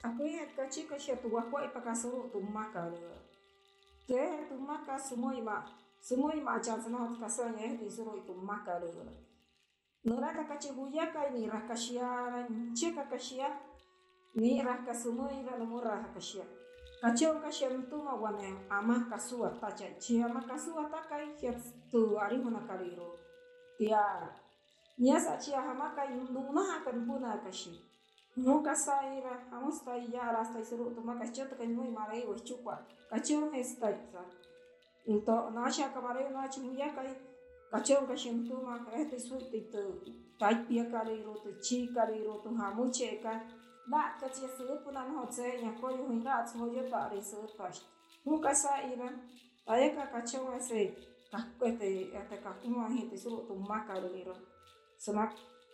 Aku ya kaci que chez toi, quoi, kasih pas qu'à solo, tout ma carrière. Ke, semua ima, semua ima, jangan senang hati kasanya, di suruh itu ma carrière. Nora kaci cebuya kai ni rah kasia, ce kaka sia, ni rah kasumoi ira nomor rah kasia. Kacau kasia itu ma wane ama kasua taca, cia ma kasua takai hiat tu ari mana kariro. Tia, niasa cia hama kai nungna akan puna kasia. Nunca saira, vamos a ya hasta isuru, toma cachete que no muy mare no no y chupa, cachero está isa. Into, nacha camarero, nacha muyaca, cachero que shentuma, este surte y tu, taipia carero, tu chi carero, tu jamucheca, na cachi surpuna no se, ya coyo hinats, moyo tare surpash. Nunca saira, taeca cachero ese, cacuete, hasta cacuma gente, suru tu macarero. Somak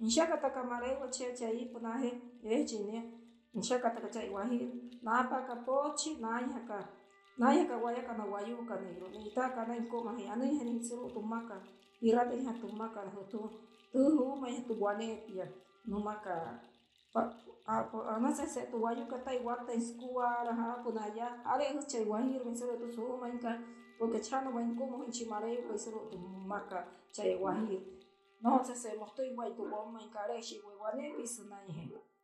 e e a po ana se se tu wayu ka tai wa tai skua ra ha puna ya are hu chai wahi ro suru tu su ma ka porque chano wa ko mo chi mare ko suru tumaka chai wahi no se se mo estoy guay tu